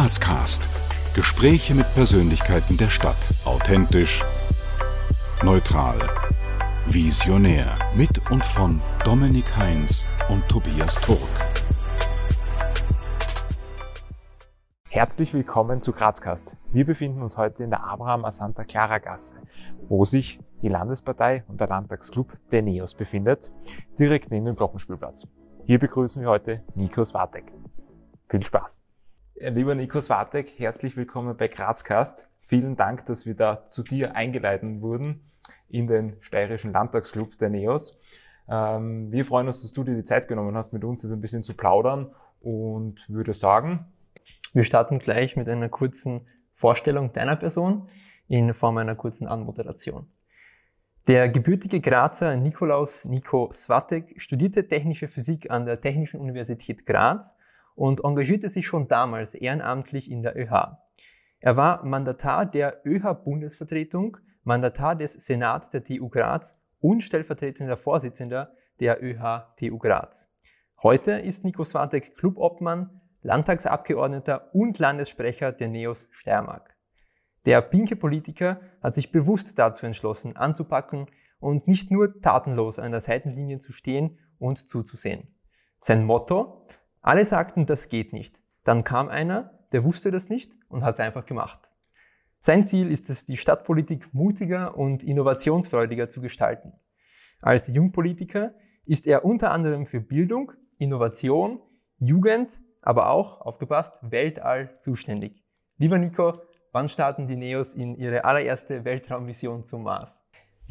Grazcast. Gespräche mit Persönlichkeiten der Stadt. Authentisch, neutral, visionär. Mit und von Dominik Heinz und Tobias Turk. Herzlich willkommen zu Grazcast. Wir befinden uns heute in der Abraham Asanta Clara Gasse, wo sich die Landespartei und der Landtagsclub der NEOS befindet, direkt neben dem Glockenspielplatz. Hier begrüßen wir heute Nico Swatek. Viel Spaß! Lieber Nico Swatek, herzlich willkommen bei Grazcast. Vielen Dank, dass wir da zu dir eingeladen wurden in den steirischen Landtagsclub der NEOS. Ähm, wir freuen uns, dass du dir die Zeit genommen hast, mit uns jetzt ein bisschen zu plaudern und würde sagen, wir starten gleich mit einer kurzen Vorstellung deiner Person in Form einer kurzen Anmoderation. Der gebürtige Grazer Nikolaus Nico Swatek studierte Technische Physik an der Technischen Universität Graz und engagierte sich schon damals ehrenamtlich in der ÖH. Er war Mandatar der ÖH-Bundesvertretung, Mandatar des Senats der TU Graz und stellvertretender Vorsitzender der ÖH-TU Graz. Heute ist Nico Swatek Clubobmann Landtagsabgeordneter und Landessprecher der NEOS Steiermark. Der pinke Politiker hat sich bewusst dazu entschlossen, anzupacken und nicht nur tatenlos an der Seitenlinie zu stehen und zuzusehen. Sein Motto? Alle sagten, das geht nicht. Dann kam einer, der wusste das nicht und hat es einfach gemacht. Sein Ziel ist es, die Stadtpolitik mutiger und innovationsfreudiger zu gestalten. Als Jungpolitiker ist er unter anderem für Bildung, Innovation, Jugend, aber auch, aufgepasst, Weltall zuständig. Lieber Nico, wann starten die Neos in ihre allererste Weltraummission zum Mars?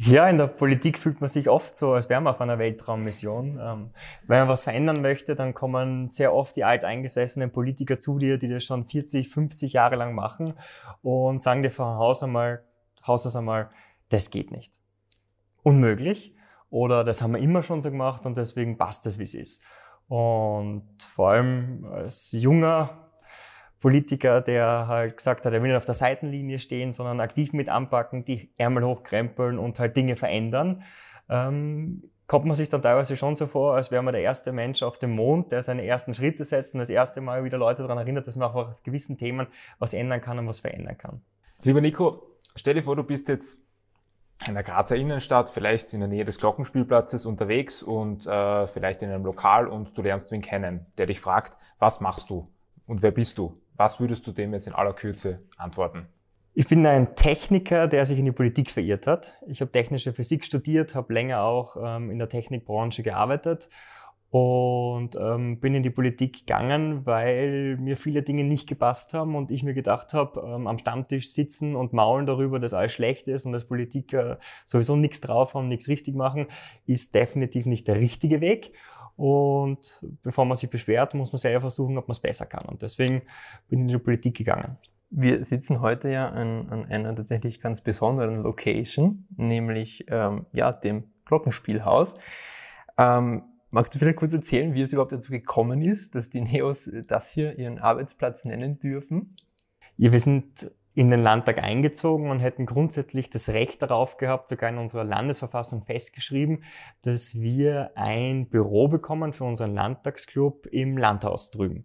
Ja, in der Politik fühlt man sich oft so, als wäre man auf einer Weltraummission. Ähm, wenn man was verändern möchte, dann kommen sehr oft die alteingesessenen Politiker zu dir, die das schon 40, 50 Jahre lang machen und sagen dir von Haus einmal, Haus aus einmal, das geht nicht. Unmöglich. Oder das haben wir immer schon so gemacht und deswegen passt das, wie es ist. Und vor allem als junger Politiker, der halt gesagt hat, er will nicht auf der Seitenlinie stehen, sondern aktiv mit anpacken, die Ärmel hochkrempeln und halt Dinge verändern, ähm, kommt man sich dann teilweise schon so vor, als wäre man der erste Mensch auf dem Mond, der seine ersten Schritte setzt und das erste Mal wieder Leute daran erinnert, dass man auch auf gewissen Themen was ändern kann und was verändern kann. Lieber Nico, stell dir vor, du bist jetzt in der Grazer Innenstadt, vielleicht in der Nähe des Glockenspielplatzes unterwegs und äh, vielleicht in einem Lokal und du lernst wen kennen, der dich fragt, was machst du und wer bist du? Was würdest du dem jetzt in aller Kürze antworten? Ich bin ein Techniker, der sich in die Politik verirrt hat. Ich habe technische Physik studiert, habe länger auch ähm, in der Technikbranche gearbeitet und ähm, bin in die Politik gegangen, weil mir viele Dinge nicht gepasst haben und ich mir gedacht habe, ähm, am Stammtisch sitzen und maulen darüber, dass alles schlecht ist und dass Politiker sowieso nichts drauf haben, nichts richtig machen, ist definitiv nicht der richtige Weg. Und bevor man sich beschwert, muss man selber versuchen, ob man es besser kann. Und deswegen bin ich in die Politik gegangen. Wir sitzen heute ja an, an einer tatsächlich ganz besonderen Location, nämlich ähm, ja, dem Glockenspielhaus. Ähm, Magst du vielleicht kurz erzählen, wie es überhaupt dazu gekommen ist, dass die Neos das hier ihren Arbeitsplatz nennen dürfen? Ja, wir sind in den Landtag eingezogen und hätten grundsätzlich das Recht darauf gehabt, sogar in unserer Landesverfassung festgeschrieben, dass wir ein Büro bekommen für unseren Landtagsclub im Landhaus drüben.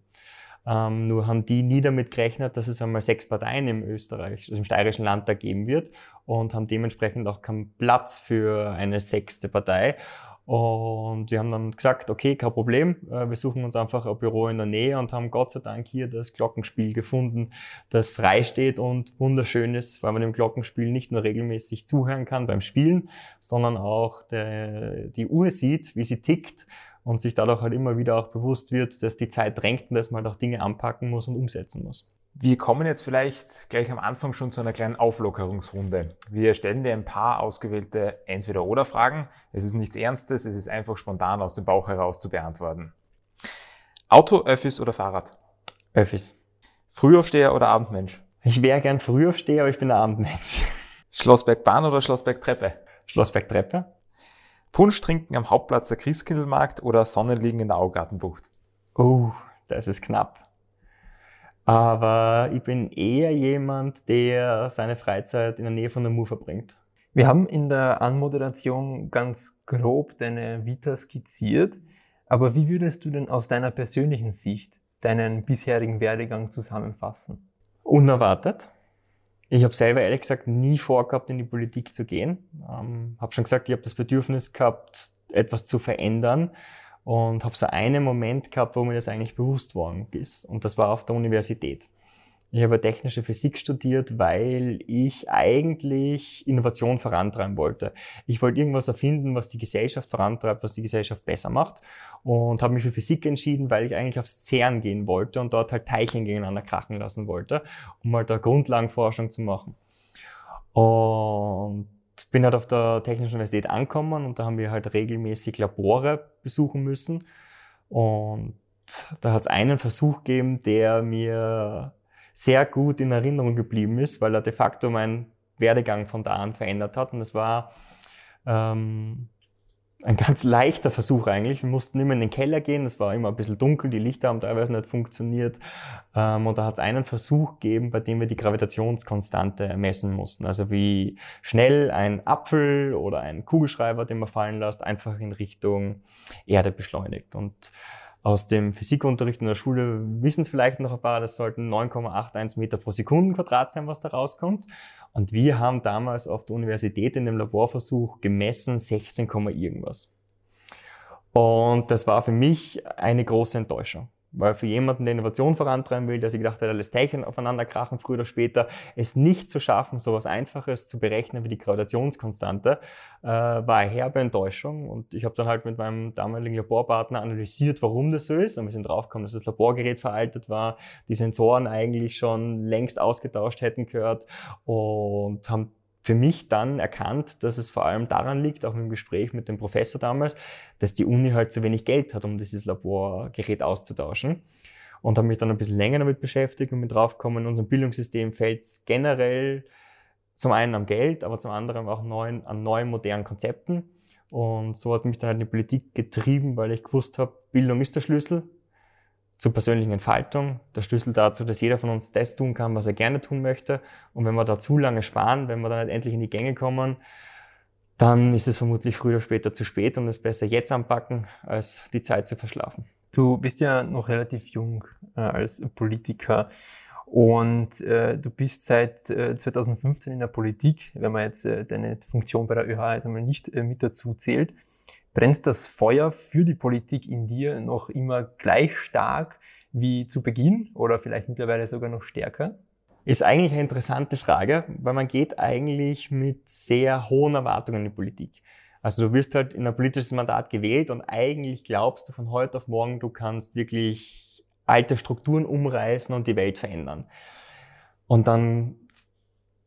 Ähm, nur haben die nie damit gerechnet, dass es einmal sechs Parteien im Österreich, also im steirischen Landtag geben wird und haben dementsprechend auch keinen Platz für eine sechste Partei. Und wir haben dann gesagt, okay, kein Problem, äh, wir suchen uns einfach ein Büro in der Nähe und haben Gott sei Dank hier das Glockenspiel gefunden, das frei steht und wunderschön ist, weil man dem Glockenspiel nicht nur regelmäßig zuhören kann beim Spielen, sondern auch der, die Uhr sieht, wie sie tickt und sich dadurch halt immer wieder auch bewusst wird, dass die Zeit drängt und dass man halt auch Dinge anpacken muss und umsetzen muss. Wir kommen jetzt vielleicht gleich am Anfang schon zu einer kleinen Auflockerungsrunde. Wir stellen dir ein paar ausgewählte Entweder-Oder-Fragen. Es ist nichts Ernstes, es ist einfach spontan aus dem Bauch heraus zu beantworten. Auto, Öffis oder Fahrrad? Öffis. Frühaufsteher oder Abendmensch? Ich wäre gern Frühaufsteher, aber ich bin ein Abendmensch. Schlossbergbahn oder Schlossbergtreppe? Schlossbergtreppe. Punsch trinken am Hauptplatz der Christkindlmarkt oder Sonnenliegen in der Augartenbucht? Oh, das ist knapp. Aber ich bin eher jemand, der seine Freizeit in der Nähe von der Mur verbringt. Wir haben in der Anmoderation ganz grob deine Vita skizziert. Aber wie würdest du denn aus deiner persönlichen Sicht deinen bisherigen Werdegang zusammenfassen? Unerwartet. Ich habe selber ehrlich gesagt nie vorgehabt, in die Politik zu gehen. Ähm, habe schon gesagt, ich habe das Bedürfnis gehabt, etwas zu verändern und habe so einen Moment gehabt, wo mir das eigentlich bewusst worden ist. Und das war auf der Universität. Ich habe technische Physik studiert, weil ich eigentlich Innovation vorantreiben wollte. Ich wollte irgendwas erfinden, was die Gesellschaft vorantreibt, was die Gesellschaft besser macht und habe mich für Physik entschieden, weil ich eigentlich aufs CERN gehen wollte und dort halt Teilchen gegeneinander krachen lassen wollte, um halt da Grundlagenforschung zu machen. Und bin halt auf der Technischen Universität angekommen und da haben wir halt regelmäßig Labore besuchen müssen und da hat es einen Versuch gegeben, der mir sehr gut in Erinnerung geblieben ist, weil er de facto meinen Werdegang von da an verändert hat. Und es war ähm, ein ganz leichter Versuch eigentlich. Wir mussten immer in den Keller gehen, es war immer ein bisschen dunkel, die Lichter haben teilweise nicht funktioniert. Ähm, und da hat es einen Versuch gegeben, bei dem wir die Gravitationskonstante messen mussten. Also wie schnell ein Apfel oder ein Kugelschreiber, den man fallen lässt, einfach in Richtung Erde beschleunigt. Und aus dem Physikunterricht in der Schule wissen es vielleicht noch ein paar, das sollten 9,81 Meter pro Sekundenquadrat sein, was da rauskommt. Und wir haben damals auf der Universität in dem Laborversuch gemessen 16, irgendwas. Und das war für mich eine große Enttäuschung. Weil für jemanden, der Innovation vorantreiben will, der sich gedacht hat, er lässt Teilchen aufeinander krachen, früher oder später, es nicht zu schaffen, so etwas Einfaches zu berechnen wie die Gravitationskonstante, äh, war eine herbe Enttäuschung. Und ich habe dann halt mit meinem damaligen Laborpartner analysiert, warum das so ist. Und wir sind draufgekommen, dass das Laborgerät veraltet war, die Sensoren eigentlich schon längst ausgetauscht hätten gehört und haben für mich dann erkannt, dass es vor allem daran liegt, auch im Gespräch mit dem Professor damals, dass die Uni halt zu wenig Geld hat, um dieses Laborgerät auszutauschen. Und habe mich dann ein bisschen länger damit beschäftigt und bin draufgekommen, in unserem Bildungssystem fällt es generell zum einen am Geld, aber zum anderen auch neuen, an neuen modernen Konzepten. Und so hat mich dann halt in die Politik getrieben, weil ich gewusst habe, Bildung ist der Schlüssel zur persönlichen Entfaltung, der Schlüssel dazu, dass jeder von uns das tun kann, was er gerne tun möchte. Und wenn wir da zu lange sparen, wenn wir dann nicht endlich in die Gänge kommen, dann ist es vermutlich früher oder später zu spät und es besser jetzt anpacken, als die Zeit zu verschlafen. Du bist ja noch relativ jung äh, als Politiker und äh, du bist seit äh, 2015 in der Politik, wenn man jetzt äh, deine Funktion bei der ÖH jetzt einmal nicht äh, mit dazu zählt. Brennt das Feuer für die Politik in dir noch immer gleich stark wie zu Beginn oder vielleicht mittlerweile sogar noch stärker? Ist eigentlich eine interessante Frage, weil man geht eigentlich mit sehr hohen Erwartungen in die Politik. Also du wirst halt in ein politisches Mandat gewählt und eigentlich glaubst du von heute auf morgen, du kannst wirklich alte Strukturen umreißen und die Welt verändern. Und dann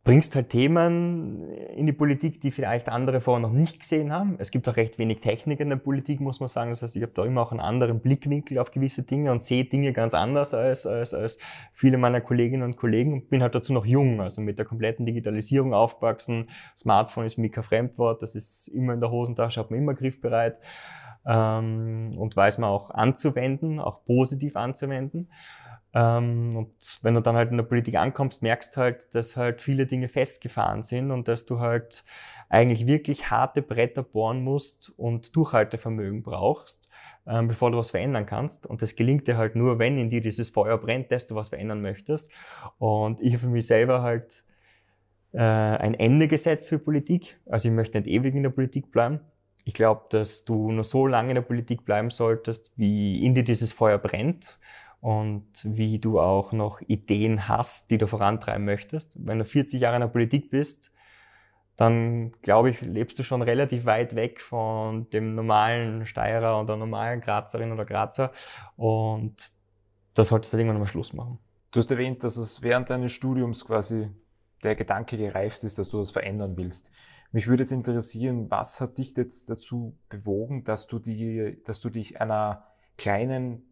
bringst halt Themen in die Politik, die vielleicht andere vorher noch nicht gesehen haben. Es gibt auch recht wenig Technik in der Politik, muss man sagen. Das heißt, ich habe da immer auch einen anderen Blickwinkel auf gewisse Dinge und sehe Dinge ganz anders als, als, als viele meiner Kolleginnen und Kollegen und bin halt dazu noch jung, also mit der kompletten Digitalisierung aufgewachsen. Smartphone ist mir kein Fremdwort, das ist immer in der Hosentasche, hat man immer griffbereit ähm, und weiß man auch anzuwenden, auch positiv anzuwenden. Ähm, und wenn du dann halt in der Politik ankommst, merkst halt, dass halt viele Dinge festgefahren sind und dass du halt eigentlich wirklich harte Bretter bohren musst und Durchhaltevermögen brauchst, ähm, bevor du was verändern kannst. Und das gelingt dir halt nur, wenn in dir dieses Feuer brennt, dass du was verändern möchtest. Und ich habe für mich selber halt äh, ein Ende gesetzt für Politik. Also ich möchte nicht ewig in der Politik bleiben. Ich glaube, dass du nur so lange in der Politik bleiben solltest, wie in dir dieses Feuer brennt und wie du auch noch Ideen hast, die du vorantreiben möchtest. Wenn du 40 Jahre in der Politik bist, dann glaube ich, lebst du schon relativ weit weg von dem normalen Steirer oder normalen Grazerin oder Grazer und da solltest du irgendwann mal Schluss machen. Du hast erwähnt, dass es während deines Studiums quasi der Gedanke gereift ist, dass du das verändern willst. Mich würde jetzt interessieren, was hat dich jetzt dazu bewogen, dass du, die, dass du dich einer kleinen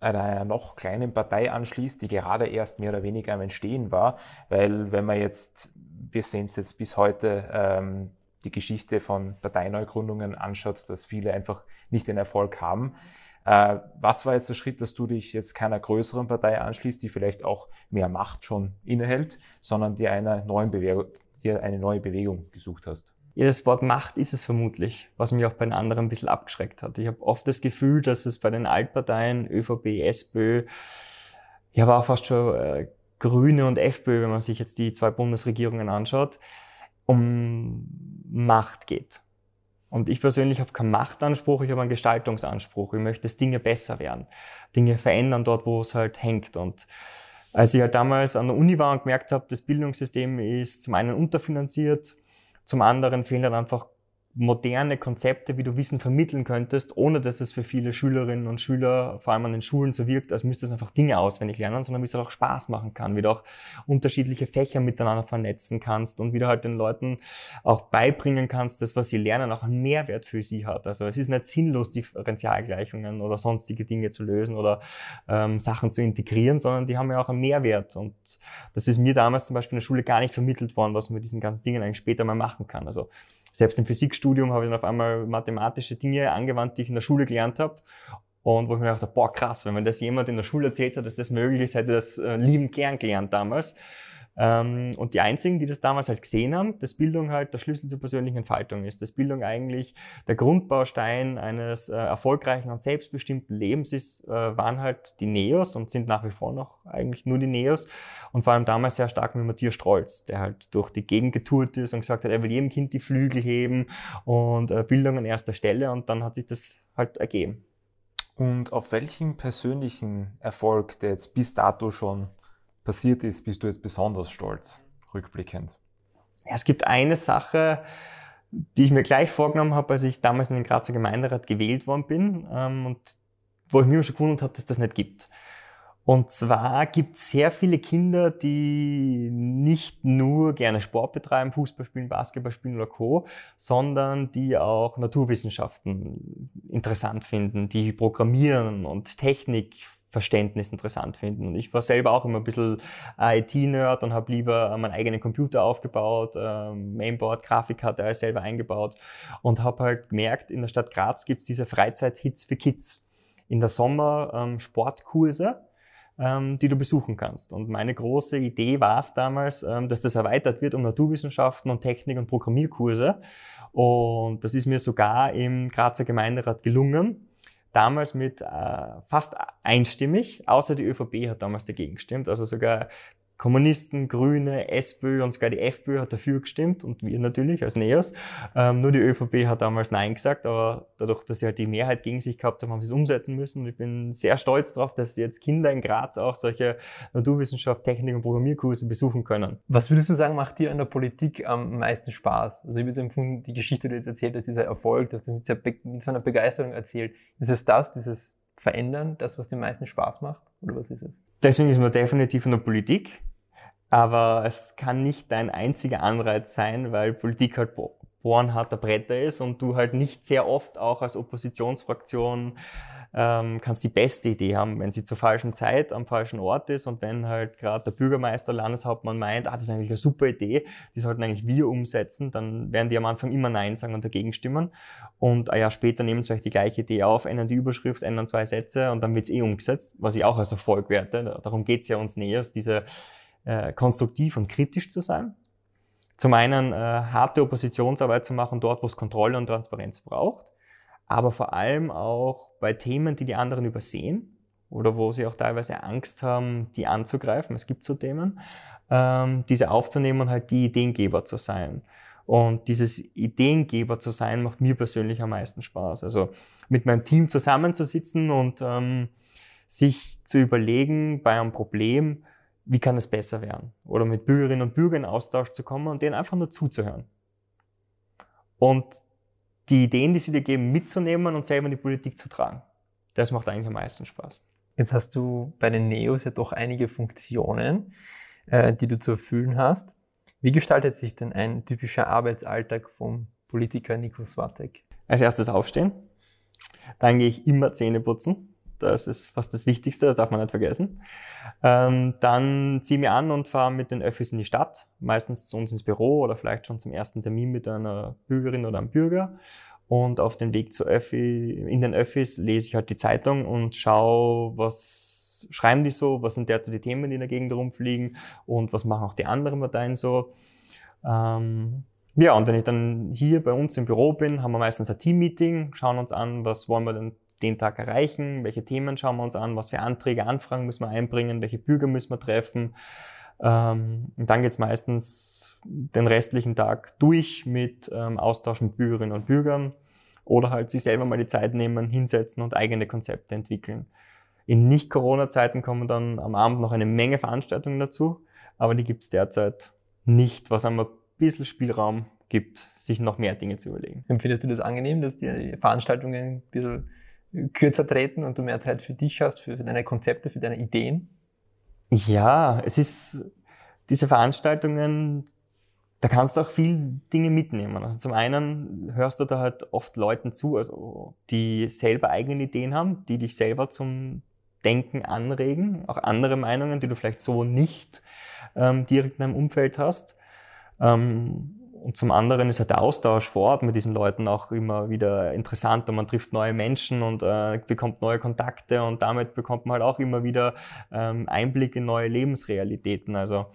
einer noch kleinen Partei anschließt, die gerade erst mehr oder weniger am Entstehen war, weil wenn man jetzt, wir sehen es jetzt bis heute, ähm, die Geschichte von Parteineugründungen anschaut, dass viele einfach nicht den Erfolg haben. Äh, was war jetzt der Schritt, dass du dich jetzt keiner größeren Partei anschließt, die vielleicht auch mehr Macht schon innehält, sondern dir eine, neuen Bewegung, dir eine neue Bewegung gesucht hast? Ja, das Wort Macht ist es vermutlich, was mich auch bei den anderen ein bisschen abgeschreckt hat. Ich habe oft das Gefühl, dass es bei den Altparteien, ÖVP, SPÖ, ja, war fast schon äh, Grüne und FPÖ, wenn man sich jetzt die zwei Bundesregierungen anschaut, um Macht geht. Und ich persönlich habe keinen Machtanspruch, ich habe einen Gestaltungsanspruch. Ich möchte, dass Dinge besser werden, Dinge verändern dort, wo es halt hängt. Und als ich halt damals an der Uni war und gemerkt habe, das Bildungssystem ist zum einen unterfinanziert, zum anderen fehlen dann einfach moderne Konzepte, wie du Wissen vermitteln könntest, ohne dass es für viele Schülerinnen und Schüler, vor allem an den Schulen, so wirkt, als müsste es einfach Dinge auswendig lernen, sondern wie es halt auch Spaß machen kann, wie du auch unterschiedliche Fächer miteinander vernetzen kannst und wie du halt den Leuten auch beibringen kannst, dass was sie lernen auch einen Mehrwert für sie hat. Also es ist nicht sinnlos, Differentialgleichungen oder sonstige Dinge zu lösen oder ähm, Sachen zu integrieren, sondern die haben ja auch einen Mehrwert. Und das ist mir damals zum Beispiel in der Schule gar nicht vermittelt worden, was man mit diesen ganzen Dingen eigentlich später mal machen kann. Also selbst im Physikstudium habe ich dann auf einmal mathematische Dinge angewandt, die ich in der Schule gelernt habe. Und wo ich mir dachte, boah, krass, wenn mir das jemand in der Schule erzählt hat, dass das möglich ist, hätte das äh, liebend gern gelernt damals. Ähm, und die einzigen, die das damals halt gesehen haben, dass Bildung halt der Schlüssel zur persönlichen Entfaltung ist, dass Bildung eigentlich der Grundbaustein eines äh, erfolgreichen und selbstbestimmten Lebens ist, äh, waren halt die Neos und sind nach wie vor noch eigentlich nur die Neos und vor allem damals sehr stark mit Matthias Strolz, der halt durch die Gegend getourt ist und gesagt hat, er will jedem Kind die Flügel heben und äh, Bildung an erster Stelle und dann hat sich das halt ergeben. Und auf welchen persönlichen Erfolg, der jetzt bis dato schon passiert ist, bist du jetzt besonders stolz, rückblickend? Es gibt eine Sache, die ich mir gleich vorgenommen habe, als ich damals in den Grazer Gemeinderat gewählt worden bin ähm, und wo ich mir schon gewundert habe, dass das nicht gibt. Und zwar gibt es sehr viele Kinder, die nicht nur gerne Sport betreiben, Fußball spielen, Basketball spielen oder Co., sondern die auch Naturwissenschaften interessant finden, die Programmieren und Technik Verständnis interessant finden. Und ich war selber auch immer ein bisschen IT-Nerd und habe lieber meinen eigenen Computer aufgebaut, ähm, Mainboard, Grafikkarte alles selber eingebaut und habe halt gemerkt, in der Stadt Graz gibt es diese Freizeit-Hits für Kids. In der Sommer ähm, Sportkurse, ähm, die du besuchen kannst. Und meine große Idee war es damals, ähm, dass das erweitert wird um Naturwissenschaften und Technik- und Programmierkurse. Und das ist mir sogar im Grazer Gemeinderat gelungen damals mit äh, fast einstimmig, außer die ÖVP hat damals dagegen gestimmt. Also sogar Kommunisten, Grüne, SPÖ und sogar die FPÖ hat dafür gestimmt und wir natürlich als NEOS. Ähm, nur die ÖVP hat damals Nein gesagt, aber dadurch, dass sie halt die Mehrheit gegen sich gehabt haben, haben sie es umsetzen müssen. Und ich bin sehr stolz darauf, dass jetzt Kinder in Graz auch solche Naturwissenschaft, Technik und Programmierkurse besuchen können. Was würdest du sagen, macht dir an der Politik am meisten Spaß? Also ich habe jetzt empfunden, die Geschichte, die du jetzt erzählt hast, dieser Erfolg, dass du mit, mit so einer Begeisterung erzählt. Ist es das, dieses Verändern, das, was dir am meisten Spaß macht? Oder was ist es? Deswegen ist man definitiv in der Politik. Aber es kann nicht dein einziger Anreiz sein, weil Politik halt bohren harter Bretter ist und du halt nicht sehr oft auch als Oppositionsfraktion ähm, kannst die beste Idee haben, wenn sie zur falschen Zeit am falschen Ort ist und wenn halt gerade der Bürgermeister, Landeshauptmann meint, ah, das ist eigentlich eine super Idee, die sollten eigentlich wir umsetzen, dann werden die am Anfang immer Nein sagen und dagegen stimmen und ein Jahr später nehmen sie vielleicht die gleiche Idee auf, ändern die Überschrift, ändern zwei Sätze und dann wird es eh umgesetzt, was ich auch als Erfolg werte. Darum geht es ja uns näher, diese äh, konstruktiv und kritisch zu sein. Zum einen äh, harte Oppositionsarbeit zu machen dort, wo es Kontrolle und Transparenz braucht, aber vor allem auch bei Themen, die die anderen übersehen oder wo sie auch teilweise Angst haben, die anzugreifen. Es gibt so Themen, ähm, diese aufzunehmen und halt die Ideengeber zu sein. Und dieses Ideengeber zu sein, macht mir persönlich am meisten Spaß. Also mit meinem Team zusammenzusitzen und ähm, sich zu überlegen bei einem Problem, wie kann es besser werden? Oder mit Bürgerinnen und Bürgern in Austausch zu kommen und denen einfach nur zuzuhören. Und die Ideen, die sie dir geben, mitzunehmen und selber in die Politik zu tragen. Das macht eigentlich am meisten Spaß. Jetzt hast du bei den Neos ja doch einige Funktionen, äh, die du zu erfüllen hast. Wie gestaltet sich denn ein typischer Arbeitsalltag vom Politiker Nico Swatek? Als erstes aufstehen. Dann gehe ich immer Zähne putzen. Das ist fast das Wichtigste, das darf man nicht vergessen. Ähm, dann ziehe ich mich an und fahre mit den Öffis in die Stadt, meistens zu uns ins Büro oder vielleicht schon zum ersten Termin mit einer Bürgerin oder einem Bürger. Und auf dem Weg zu Öffi, in den Öffis lese ich halt die Zeitung und schaue, was schreiben die so, was sind derzeit die Themen, die in der Gegend rumfliegen und was machen auch die anderen Parteien so. Ähm, ja, und wenn ich dann hier bei uns im Büro bin, haben wir meistens ein Team-Meeting, schauen uns an, was wollen wir denn den Tag erreichen, welche Themen schauen wir uns an, was für Anträge, Anfragen müssen wir einbringen, welche Bürger müssen wir treffen. Ähm, und dann geht's meistens den restlichen Tag durch mit ähm, Austausch mit Bürgerinnen und Bürgern oder halt sich selber mal die Zeit nehmen, hinsetzen und eigene Konzepte entwickeln. In Nicht-Corona-Zeiten kommen dann am Abend noch eine Menge Veranstaltungen dazu, aber die gibt's derzeit nicht, was einem ein bisschen Spielraum gibt, sich noch mehr Dinge zu überlegen. Empfindest du das angenehm, dass die Veranstaltungen ein bisschen kürzer treten und du mehr Zeit für dich hast, für deine Konzepte, für deine Ideen? Ja, es ist diese Veranstaltungen, da kannst du auch viel Dinge mitnehmen. Also zum einen hörst du da halt oft Leuten zu, also die selber eigene Ideen haben, die dich selber zum Denken anregen, auch andere Meinungen, die du vielleicht so nicht ähm, direkt in deinem Umfeld hast. Ähm, und zum anderen ist halt der Austausch vor Ort mit diesen Leuten auch immer wieder interessanter. Man trifft neue Menschen und äh, bekommt neue Kontakte und damit bekommt man halt auch immer wieder ähm, Einblick in neue Lebensrealitäten. Also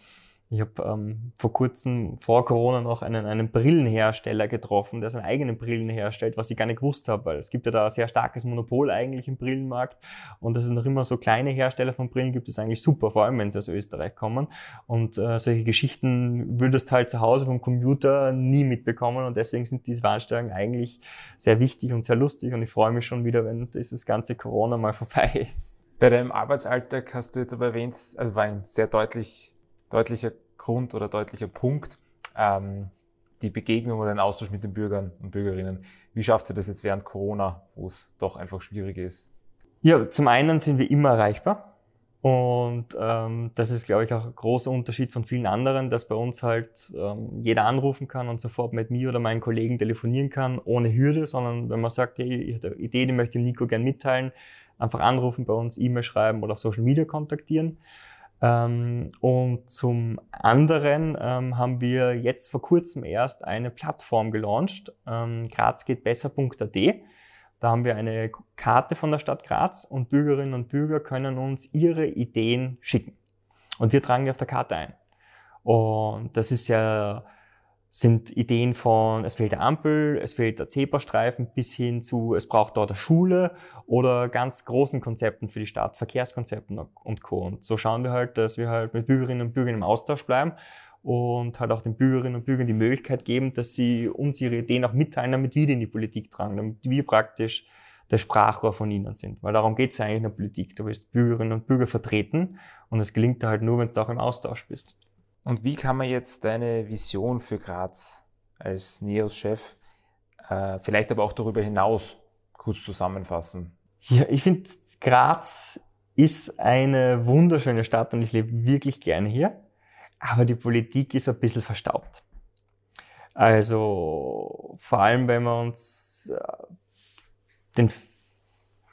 ich habe ähm, vor kurzem vor Corona noch einen, einen Brillenhersteller getroffen, der seine eigenen Brillen herstellt, was ich gar nicht gewusst habe, weil es gibt ja da ein sehr starkes Monopol eigentlich im Brillenmarkt und dass es noch immer so kleine Hersteller von Brillen gibt, ist eigentlich super, vor allem wenn sie aus Österreich kommen. Und äh, solche Geschichten würdest du halt zu Hause vom Computer nie mitbekommen und deswegen sind diese Veranstaltungen eigentlich sehr wichtig und sehr lustig und ich freue mich schon wieder, wenn dieses ganze Corona mal vorbei ist. Bei deinem Arbeitsalltag hast du jetzt aber erwähnt, also war ein sehr deutlich deutlicher Grund oder deutlicher Punkt, ähm, die Begegnung oder den Austausch mit den Bürgern und Bürgerinnen. Wie schafft ihr das jetzt während Corona, wo es doch einfach schwierig ist? Ja, zum einen sind wir immer erreichbar. Und ähm, das ist, glaube ich, auch ein großer Unterschied von vielen anderen, dass bei uns halt ähm, jeder anrufen kann und sofort mit mir oder meinen Kollegen telefonieren kann, ohne Hürde, sondern wenn man sagt, hey, ich habe eine Idee, die möchte Nico gern mitteilen, einfach anrufen bei uns, E-Mail schreiben oder auf Social Media kontaktieren. Ähm, und zum anderen ähm, haben wir jetzt vor kurzem erst eine Plattform gelauncht, ähm, grazgehtbesser.at. Da haben wir eine Karte von der Stadt Graz und Bürgerinnen und Bürger können uns ihre Ideen schicken. Und wir tragen die auf der Karte ein. Und das ist ja sind Ideen von, es fehlt der Ampel, es fehlt der Zebrastreifen, bis hin zu, es braucht dort eine Schule oder ganz großen Konzepten für die Stadt, Verkehrskonzepten und Co. Und so schauen wir halt, dass wir halt mit Bürgerinnen und Bürgern im Austausch bleiben und halt auch den Bürgerinnen und Bürgern die Möglichkeit geben, dass sie uns ihre Ideen auch mitteilen, damit wir die in die Politik tragen, damit wir praktisch der Sprachrohr von ihnen sind. Weil darum geht es eigentlich in der Politik. Du willst Bürgerinnen und Bürger vertreten und es gelingt dir halt nur, wenn du auch im Austausch bist. Und wie kann man jetzt deine Vision für Graz als NEOS-Chef, äh, vielleicht aber auch darüber hinaus kurz zusammenfassen? Ja, ich finde, Graz ist eine wunderschöne Stadt und ich lebe wirklich gerne hier. Aber die Politik ist ein bisschen verstaubt. Also vor allem, wenn wir uns äh, den,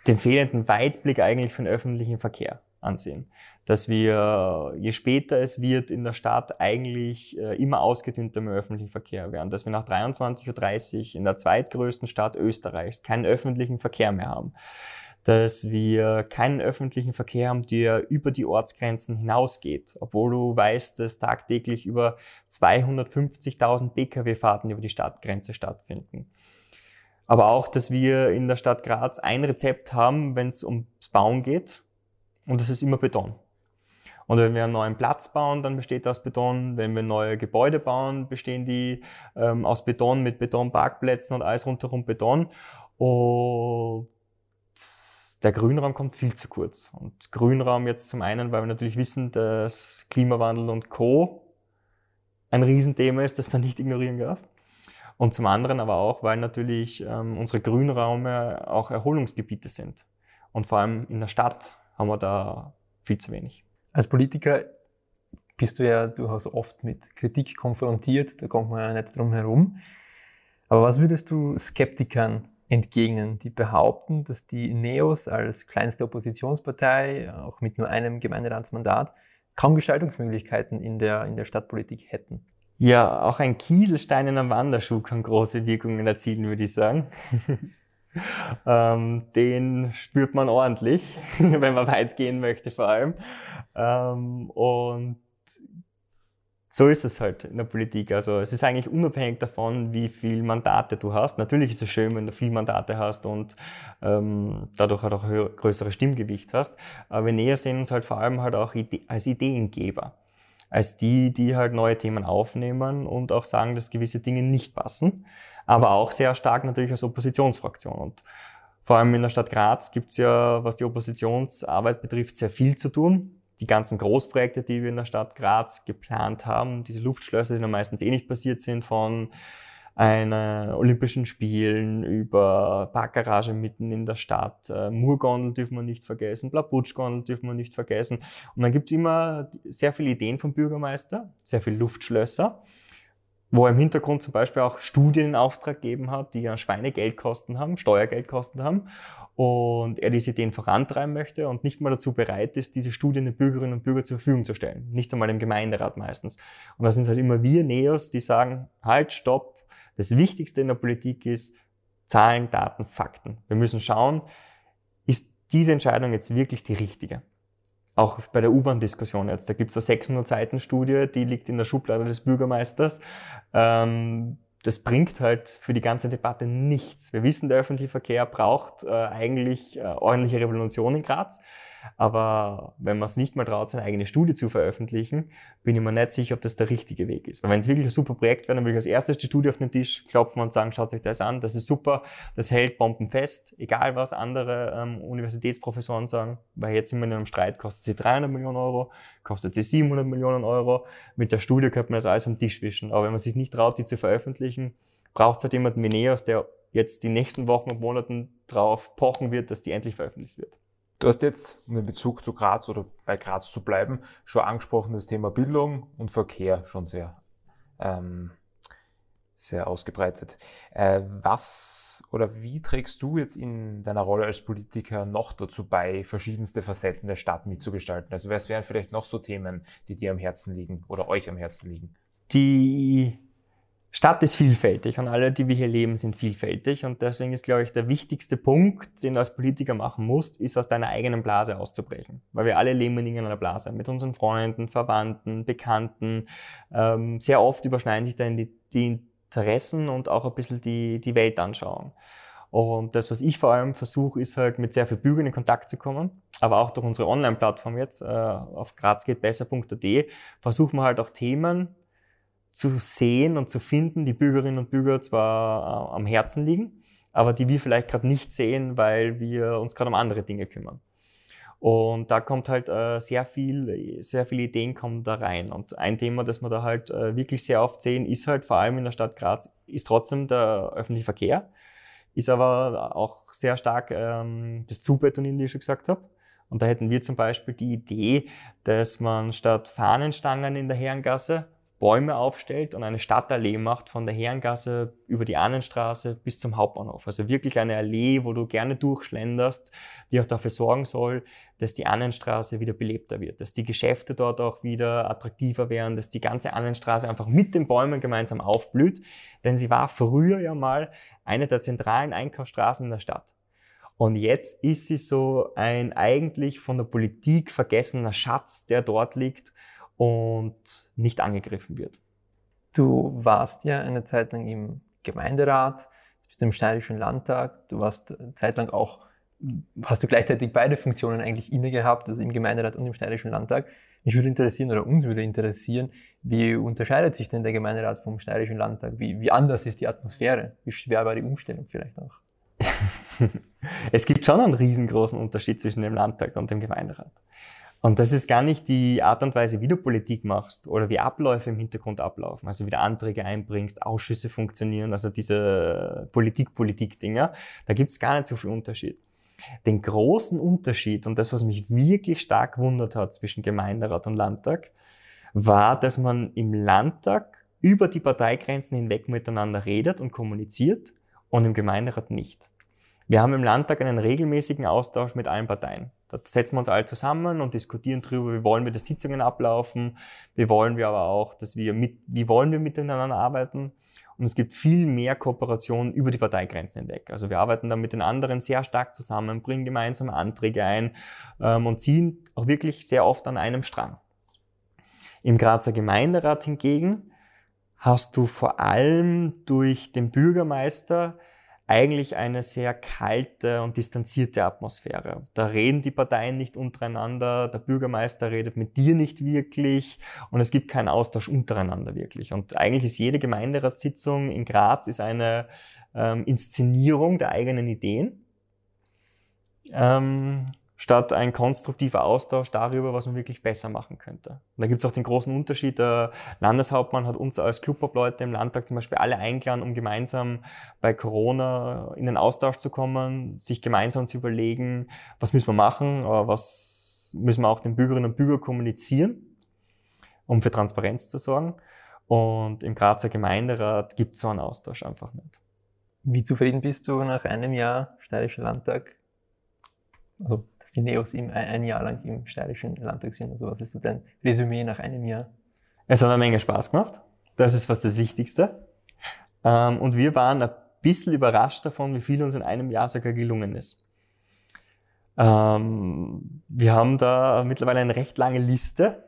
den fehlenden Weitblick eigentlich für den öffentlichen Verkehr ansehen dass wir, je später es wird in der Stadt, eigentlich äh, immer ausgedünnter im öffentlichen Verkehr werden. Dass wir nach 23.30 Uhr in der zweitgrößten Stadt Österreichs keinen öffentlichen Verkehr mehr haben. Dass wir keinen öffentlichen Verkehr haben, der über die Ortsgrenzen hinausgeht. Obwohl du weißt, dass tagtäglich über 250.000 Pkw-Fahrten über die Stadtgrenze stattfinden. Aber auch, dass wir in der Stadt Graz ein Rezept haben, wenn es ums Bauen geht. Und das ist immer Beton. Und wenn wir einen neuen Platz bauen, dann besteht aus Beton. Wenn wir neue Gebäude bauen, bestehen die ähm, aus Beton mit Betonparkplätzen und alles rundherum Beton. Und der Grünraum kommt viel zu kurz. Und Grünraum jetzt zum einen, weil wir natürlich wissen, dass Klimawandel und Co. ein Riesenthema ist, das man nicht ignorieren darf. Und zum anderen aber auch, weil natürlich ähm, unsere Grünräume auch Erholungsgebiete sind. Und vor allem in der Stadt haben wir da viel zu wenig. Als Politiker bist du ja durchaus oft mit Kritik konfrontiert, da kommt man ja nicht drum herum. Aber was würdest du Skeptikern entgegnen, die behaupten, dass die NEOS als kleinste Oppositionspartei, auch mit nur einem Gemeinderatsmandat, kaum Gestaltungsmöglichkeiten in der, in der Stadtpolitik hätten? Ja, auch ein Kieselstein in einem Wanderschuh kann große Wirkungen erzielen, würde ich sagen. ähm, den spürt man ordentlich, wenn man weit gehen möchte vor allem. Ähm, und so ist es halt in der Politik. Also es ist eigentlich unabhängig davon, wie viel Mandate du hast. Natürlich ist es schön, wenn du viel Mandate hast und ähm, dadurch halt auch ein größeres Stimmgewicht hast. Aber wir näher sehen uns halt vor allem halt auch als Ideengeber. Als die, die halt neue Themen aufnehmen und auch sagen, dass gewisse Dinge nicht passen. Aber auch sehr stark natürlich als Oppositionsfraktion. Und vor allem in der Stadt Graz gibt es ja, was die Oppositionsarbeit betrifft, sehr viel zu tun die ganzen Großprojekte, die wir in der Stadt Graz geplant haben, diese Luftschlösser, die dann meistens eh nicht passiert sind, von einer Olympischen Spielen über Parkgarage mitten in der Stadt, äh, Murgondel dürfen wir nicht vergessen, Blabutschgondel dürfen wir nicht vergessen. Und dann gibt's immer sehr viele Ideen vom Bürgermeister, sehr viele Luftschlösser, wo er im Hintergrund zum Beispiel auch Studien in Auftrag gegeben hat, die ja Schweinegeldkosten haben, Steuergeldkosten haben und er diese Ideen vorantreiben möchte und nicht mal dazu bereit ist, diese Studien den Bürgerinnen und Bürgern zur Verfügung zu stellen. Nicht einmal im Gemeinderat meistens. Und da sind halt immer wir Neos, die sagen, halt, stopp, das Wichtigste in der Politik ist Zahlen, Daten, Fakten. Wir müssen schauen, ist diese Entscheidung jetzt wirklich die richtige? Auch bei der U-Bahn-Diskussion jetzt, da gibt es eine 600 Seiten Studie, die liegt in der Schublade des Bürgermeisters. Ähm, das bringt halt für die ganze Debatte nichts. Wir wissen, der öffentliche Verkehr braucht äh, eigentlich äh, ordentliche Revolution in Graz. Aber wenn man es nicht mal traut, seine eigene Studie zu veröffentlichen, bin ich mir nicht sicher, ob das der richtige Weg ist. Weil wenn es wirklich ein super Projekt wäre, dann würde ich als erstes die Studie auf den Tisch klopfen und sagen, schaut euch das an, das ist super, das hält Bomben fest, egal was andere ähm, Universitätsprofessoren sagen, weil jetzt sind wir in einem Streit, kostet sie 300 Millionen Euro, kostet sie 700 Millionen Euro. Mit der Studie könnte man das alles vom Tisch wischen. Aber wenn man sich nicht traut, die zu veröffentlichen, braucht es halt jemanden wie Neos, der jetzt die nächsten Wochen und Monaten darauf pochen wird, dass die endlich veröffentlicht wird. Du hast jetzt, um den Bezug zu Graz oder bei Graz zu bleiben, schon angesprochen, das Thema Bildung und Verkehr schon sehr, ähm, sehr ausgebreitet. Äh, was oder wie trägst du jetzt in deiner Rolle als Politiker noch dazu bei, verschiedenste Facetten der Stadt mitzugestalten? Also was wären vielleicht noch so Themen, die dir am Herzen liegen oder euch am Herzen liegen? Die Stadt ist vielfältig und alle, die wir hier leben, sind vielfältig. Und deswegen ist, glaube ich, der wichtigste Punkt, den du als Politiker machen musst, ist aus deiner eigenen Blase auszubrechen. Weil wir alle leben in einer Blase mit unseren Freunden, Verwandten, Bekannten. Ähm, sehr oft überschneiden sich dann die, die Interessen und auch ein bisschen die, die Weltanschauung. Und das, was ich vor allem versuche, ist halt mit sehr viel Bürgern in Kontakt zu kommen, aber auch durch unsere Online-Plattform jetzt äh, auf grazgehtbesser.at versuchen wir halt auch Themen zu sehen und zu finden, die Bürgerinnen und Bürger zwar äh, am Herzen liegen, aber die wir vielleicht gerade nicht sehen, weil wir uns gerade um andere Dinge kümmern. Und da kommt halt äh, sehr viel, sehr viele Ideen kommen da rein. Und ein Thema, das wir da halt äh, wirklich sehr oft sehen, ist halt vor allem in der Stadt Graz, ist trotzdem der öffentliche Verkehr, ist aber auch sehr stark ähm, das Zubetonieren, wie ich schon gesagt habe. Und da hätten wir zum Beispiel die Idee, dass man statt Fahnenstangen in der Herrengasse Bäume aufstellt und eine Stadtallee macht von der Herrengasse über die Annenstraße bis zum Hauptbahnhof. Also wirklich eine Allee, wo du gerne durchschlenderst, die auch dafür sorgen soll, dass die Annenstraße wieder belebter wird, dass die Geschäfte dort auch wieder attraktiver werden, dass die ganze Annenstraße einfach mit den Bäumen gemeinsam aufblüht. Denn sie war früher ja mal eine der zentralen Einkaufsstraßen in der Stadt. Und jetzt ist sie so ein eigentlich von der Politik vergessener Schatz, der dort liegt und nicht angegriffen wird. Du warst ja eine Zeit lang im Gemeinderat, du bist im Steirischen Landtag, du warst eine Zeit lang auch, hast du gleichzeitig beide Funktionen eigentlich inne gehabt, also im Gemeinderat und im Steirischen Landtag. Mich würde interessieren, oder uns würde interessieren, wie unterscheidet sich denn der Gemeinderat vom Steirischen Landtag? Wie, wie anders ist die Atmosphäre? Wie schwer war die Umstellung vielleicht auch? es gibt schon einen riesengroßen Unterschied zwischen dem Landtag und dem Gemeinderat. Und das ist gar nicht die Art und Weise, wie du Politik machst oder wie Abläufe im Hintergrund ablaufen, also wie du Anträge einbringst, Ausschüsse funktionieren, also diese Politik-Politik-Dinger. Da gibt's gar nicht so viel Unterschied. Den großen Unterschied und das, was mich wirklich stark wundert hat zwischen Gemeinderat und Landtag, war, dass man im Landtag über die Parteigrenzen hinweg miteinander redet und kommuniziert und im Gemeinderat nicht. Wir haben im Landtag einen regelmäßigen Austausch mit allen Parteien. Da setzen wir uns alle zusammen und diskutieren darüber, wie wollen wir die Sitzungen ablaufen, wie wollen wir aber auch, dass wir mit, wie wollen wir miteinander arbeiten. Und es gibt viel mehr Kooperation über die Parteigrenzen hinweg. Also wir arbeiten dann mit den anderen sehr stark zusammen, bringen gemeinsame Anträge ein ähm, und ziehen auch wirklich sehr oft an einem Strang. Im Grazer Gemeinderat hingegen hast du vor allem durch den Bürgermeister eigentlich eine sehr kalte und distanzierte Atmosphäre. Da reden die Parteien nicht untereinander, der Bürgermeister redet mit dir nicht wirklich und es gibt keinen Austausch untereinander wirklich. Und eigentlich ist jede Gemeinderatssitzung in Graz ist eine ähm, Inszenierung der eigenen Ideen. Ähm, statt ein konstruktiver Austausch darüber, was man wirklich besser machen könnte. Und da gibt es auch den großen Unterschied, der Landeshauptmann hat uns als Clubobleute im Landtag zum Beispiel alle eingeladen, um gemeinsam bei Corona in den Austausch zu kommen, sich gemeinsam zu überlegen, was müssen wir machen, was müssen wir auch den Bürgerinnen und Bürgern kommunizieren, um für Transparenz zu sorgen. Und im Grazer Gemeinderat gibt es so einen Austausch einfach nicht. Wie zufrieden bist du nach einem Jahr Steirischer Landtag? Also die Neos im, ein Jahr lang im steirischen Landtag sind. Also was ist so dein Resümee nach einem Jahr? Es hat eine Menge Spaß gemacht. Das ist fast das Wichtigste. Ähm, und wir waren ein bisschen überrascht davon, wie viel uns in einem Jahr sogar gelungen ist. Ähm, wir haben da mittlerweile eine recht lange Liste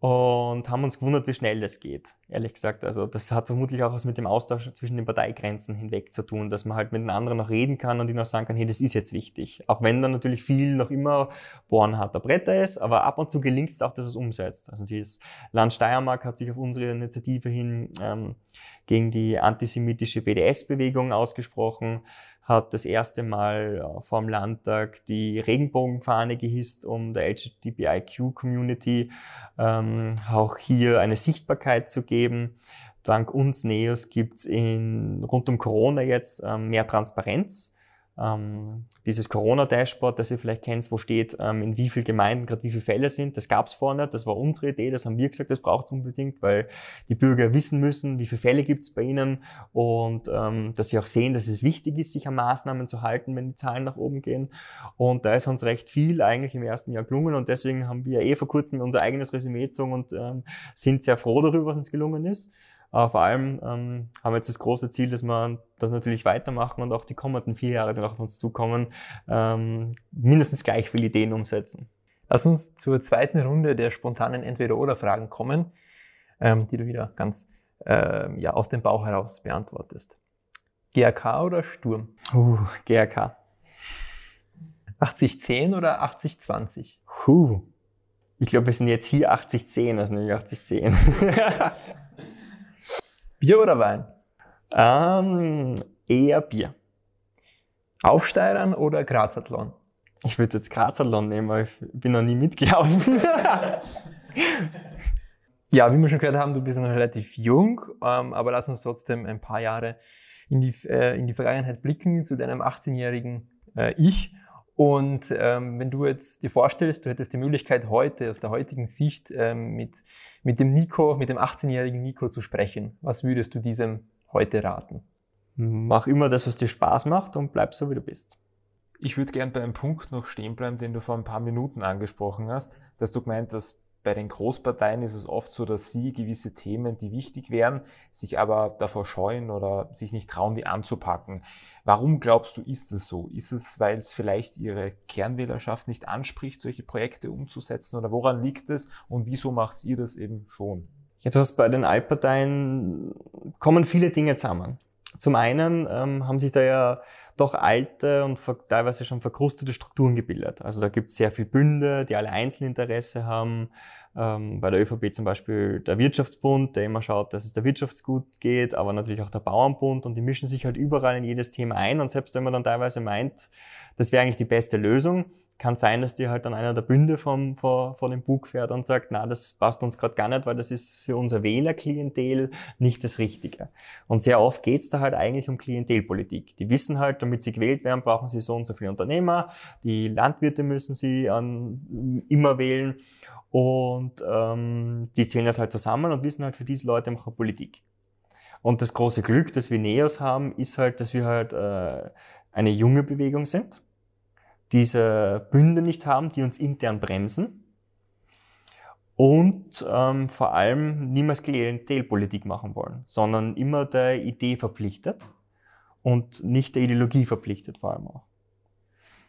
und haben uns gewundert, wie schnell das geht, ehrlich gesagt. Also das hat vermutlich auch was mit dem Austausch zwischen den Parteigrenzen hinweg zu tun, dass man halt mit den anderen noch reden kann und ihnen auch sagen kann, hey, das ist jetzt wichtig. Auch wenn dann natürlich viel noch immer bohren harter Bretter ist, aber ab und zu gelingt es auch, dass es umsetzt. Also das Land Steiermark hat sich auf unsere Initiative hin ähm, gegen die antisemitische BDS-Bewegung ausgesprochen hat das erste Mal äh, vor dem Landtag die Regenbogenfahne gehisst, um der LGBTIQ-Community ähm, auch hier eine Sichtbarkeit zu geben. Dank uns Neos gibt's in rund um Corona jetzt ähm, mehr Transparenz ähm, dieses Corona-Dashboard, das ihr vielleicht kennt, wo steht, ähm, in wie vielen Gemeinden gerade wie viele Fälle sind, das gab es vorher nicht, das war unsere Idee, das haben wir gesagt, das braucht es unbedingt, weil die Bürger wissen müssen, wie viele Fälle gibt es bei ihnen und ähm, dass sie auch sehen, dass es wichtig ist, sich an Maßnahmen zu halten, wenn die Zahlen nach oben gehen. Und da ist uns recht viel eigentlich im ersten Jahr gelungen und deswegen haben wir eh vor kurzem unser eigenes Resümee gezogen und ähm, sind sehr froh darüber, was uns gelungen ist. Aber vor allem ähm, haben wir jetzt das große Ziel, dass wir das natürlich weitermachen und auch die kommenden vier Jahre, die noch auf uns zukommen, ähm, mindestens gleich viele Ideen umsetzen. Lass uns zur zweiten Runde der spontanen Entweder-Oder-Fragen kommen, ähm, die du wieder ganz äh, ja, aus dem Bauch heraus beantwortest. GRK oder Sturm? Uh, GRK. 80-10 oder 80-20? Huh. Ich glaube, wir sind jetzt hier 80-10, also nicht 80-10. Bier oder Wein? Ähm, eher Bier. Aufsteirern oder Grazathlon? Ich würde jetzt Grazathlon nehmen, weil ich bin noch nie mitgelaufen. ja, wie wir schon gehört haben, du bist noch relativ jung, ähm, aber lass uns trotzdem ein paar Jahre in die, äh, in die Vergangenheit blicken, zu deinem 18-jährigen äh, Ich. Und ähm, wenn du jetzt dir vorstellst, du hättest die Möglichkeit heute aus der heutigen Sicht ähm, mit, mit dem Nico, mit dem 18-jährigen Nico zu sprechen, was würdest du diesem heute raten? Mach immer das, was dir Spaß macht und bleib so, wie du bist. Ich würde gern bei einem Punkt noch stehen bleiben, den du vor ein paar Minuten angesprochen hast, dass du gemeint hast, bei den Großparteien ist es oft so, dass sie gewisse Themen, die wichtig wären, sich aber davor scheuen oder sich nicht trauen, die anzupacken. Warum glaubst du, ist es so? Ist es, weil es vielleicht ihre Kernwählerschaft nicht anspricht, solche Projekte umzusetzen? Oder woran liegt es? Und wieso macht ihr das eben schon? Ja, du hast bei den Altparteien kommen viele Dinge zusammen. Zum einen ähm, haben sich da ja doch alte und teilweise schon verkrustete Strukturen gebildet. Also da gibt es sehr viele Bünde, die alle Einzelinteresse haben. Ähm, bei der ÖVP zum Beispiel der Wirtschaftsbund, der immer schaut, dass es der Wirtschaftsgut geht, aber natürlich auch der Bauernbund und die mischen sich halt überall in jedes Thema ein und selbst wenn man dann teilweise meint, das wäre eigentlich die beste Lösung, kann sein, dass dir halt dann einer der Bünde vom, vor, vor dem Bug fährt und sagt, na, das passt uns gerade gar nicht, weil das ist für unser Wählerklientel nicht das Richtige. Und sehr oft geht's da halt eigentlich um Klientelpolitik. Die wissen halt, damit sie gewählt werden, brauchen sie so und so viele Unternehmer, die Landwirte müssen sie an, immer wählen und ähm, die zählen das halt zusammen und wissen halt, für diese Leute machen Politik. Und das große Glück, das wir Neos haben, ist halt, dass wir halt äh, eine junge Bewegung sind diese Bünde nicht haben, die uns intern bremsen und ähm, vor allem niemals Klientelpolitik machen wollen, sondern immer der Idee verpflichtet und nicht der Ideologie verpflichtet vor allem auch.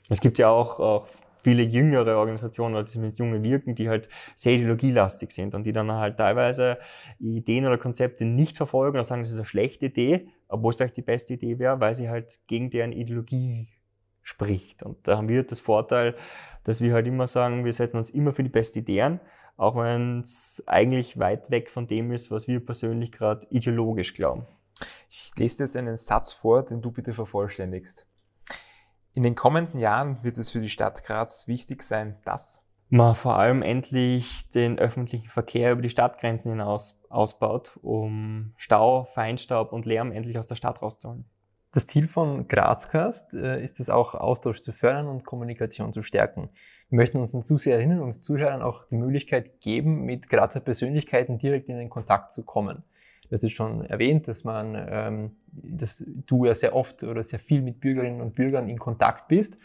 Es gibt ja auch, auch viele jüngere Organisationen oder zumindest junge Wirken, die halt sehr ideologielastig sind und die dann halt teilweise Ideen oder Konzepte nicht verfolgen oder sagen, das ist eine schlechte Idee, obwohl es vielleicht die beste Idee wäre, weil sie halt gegen deren Ideologie spricht. Und da haben wir das Vorteil, dass wir halt immer sagen, wir setzen uns immer für die beste Idee an, auch wenn es eigentlich weit weg von dem ist, was wir persönlich gerade ideologisch glauben. Ich lese jetzt einen Satz vor, den du bitte vervollständigst. In den kommenden Jahren wird es für die Stadt Graz wichtig sein, dass man vor allem endlich den öffentlichen Verkehr über die Stadtgrenzen hinaus ausbaut, um Stau, Feinstaub und Lärm endlich aus der Stadt rauszuholen. Das Ziel von Grazcast äh, ist es auch, Austausch zu fördern und Kommunikation zu stärken. Wir möchten unseren Zuseherinnen und Zuhörern auch die Möglichkeit geben, mit Grazer Persönlichkeiten direkt in den Kontakt zu kommen. Das ist schon erwähnt, dass man, ähm, dass du ja sehr oft oder sehr viel mit Bürgerinnen und Bürgern in Kontakt bist.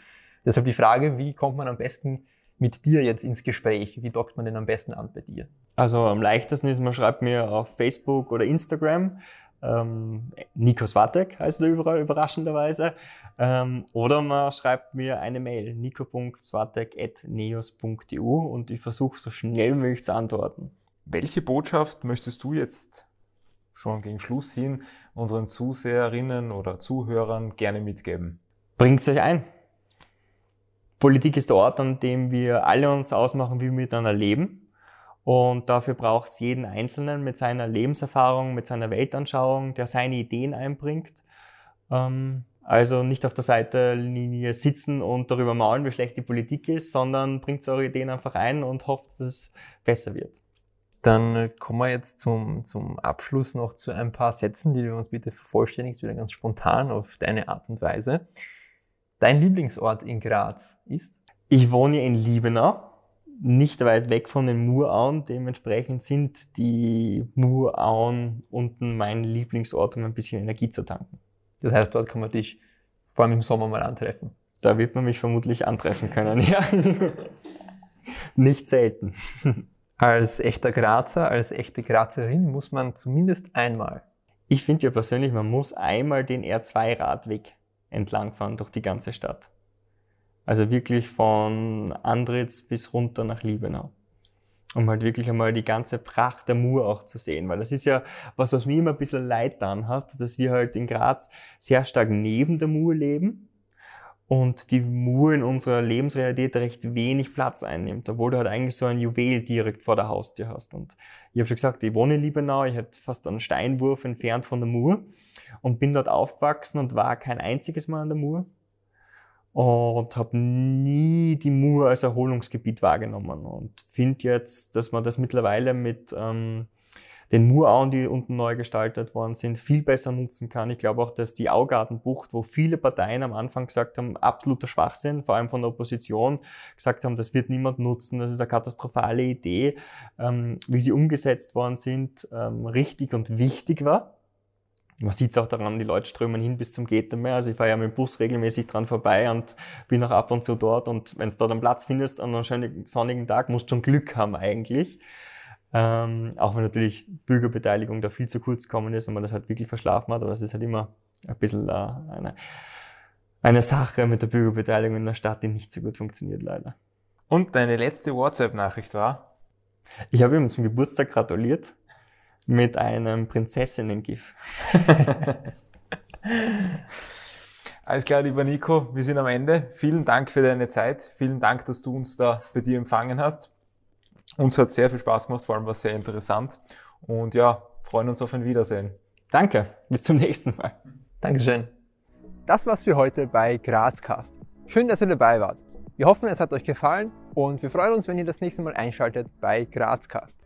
Deshalb die Frage, wie kommt man am besten mit dir jetzt ins Gespräch? Wie dockt man denn am besten an bei dir? Also am leichtesten ist, man schreibt mir auf Facebook oder Instagram. Ähm, Nikos Watek heißt er überall überraschenderweise. Ähm, oder man schreibt mir eine Mail, nico.swatek.neos.eu und ich versuche so schnell wie möglich zu antworten. Welche Botschaft möchtest du jetzt schon gegen Schluss hin unseren Zuseherinnen oder Zuhörern gerne mitgeben? Bringt euch ein. Politik ist der Ort, an dem wir alle uns ausmachen, wie wir miteinander leben. Und dafür braucht es jeden Einzelnen mit seiner Lebenserfahrung, mit seiner Weltanschauung, der seine Ideen einbringt. Ähm, also nicht auf der Seitenlinie sitzen und darüber maulen, wie schlecht die Politik ist, sondern bringt eure Ideen einfach ein und hofft, dass es besser wird. Dann kommen wir jetzt zum, zum Abschluss noch zu ein paar Sätzen, die du uns bitte vervollständigst, wieder ganz spontan auf deine Art und Weise. Dein Lieblingsort in Graz ist? Ich wohne in Liebenau, nicht weit weg von den Murauen. Dementsprechend sind die Murauen unten mein Lieblingsort, um ein bisschen Energie zu tanken. Das heißt, dort kann man dich vor allem im Sommer mal antreffen. Da wird man mich vermutlich antreffen können, ja. nicht selten. Als echter Grazer, als echte Grazerin muss man zumindest einmal. Ich finde ja persönlich, man muss einmal den R2-Radweg entlangfahren durch die ganze Stadt. Also wirklich von Andritz bis runter nach Liebenau. Um halt wirklich einmal die ganze Pracht der Mur auch zu sehen. Weil das ist ja was, was mir immer ein bisschen leid dann hat, dass wir halt in Graz sehr stark neben der Mur leben und die Mur in unserer Lebensrealität recht wenig Platz einnimmt, obwohl du halt eigentlich so ein Juwel direkt vor der Haustür hast. Und ich habe schon gesagt, ich wohne in Liebenau, ich hätte fast einen Steinwurf entfernt von der Mur und bin dort aufgewachsen und war kein einziges Mal an der Mur und habe nie die Mur als Erholungsgebiet wahrgenommen und finde jetzt, dass man das mittlerweile mit ähm, den Murauen, die unten neu gestaltet worden sind, viel besser nutzen kann. Ich glaube auch, dass die Augartenbucht, wo viele Parteien am Anfang gesagt haben, absoluter Schwachsinn, vor allem von der Opposition, gesagt haben, das wird niemand nutzen, das ist eine katastrophale Idee, ähm, wie sie umgesetzt worden sind, ähm, richtig und wichtig war. Man sieht es auch daran, die Leute strömen hin bis zum Geht mehr. Also ich fahre ja mit dem Bus regelmäßig dran vorbei und bin auch ab und zu dort. Und wenn du dort einen Platz findest an einem schönen sonnigen Tag, musst du schon Glück haben eigentlich. Ähm, auch wenn natürlich Bürgerbeteiligung da viel zu kurz gekommen ist und man das halt wirklich verschlafen hat, aber das ist halt immer ein bisschen äh, eine, eine Sache mit der Bürgerbeteiligung in der Stadt, die nicht so gut funktioniert, leider. Und deine letzte WhatsApp-Nachricht war? Ich habe ihm zum Geburtstag gratuliert mit einem Prinzessinnen-GIF. Alles klar, lieber Nico, wir sind am Ende. Vielen Dank für deine Zeit. Vielen Dank, dass du uns da bei dir empfangen hast. Uns hat sehr viel Spaß gemacht, vor allem war es sehr interessant. Und ja, freuen uns auf ein Wiedersehen. Danke, bis zum nächsten Mal. Dankeschön. Das war's für heute bei Grazcast. Schön, dass ihr dabei wart. Wir hoffen, es hat euch gefallen und wir freuen uns, wenn ihr das nächste Mal einschaltet bei Grazcast.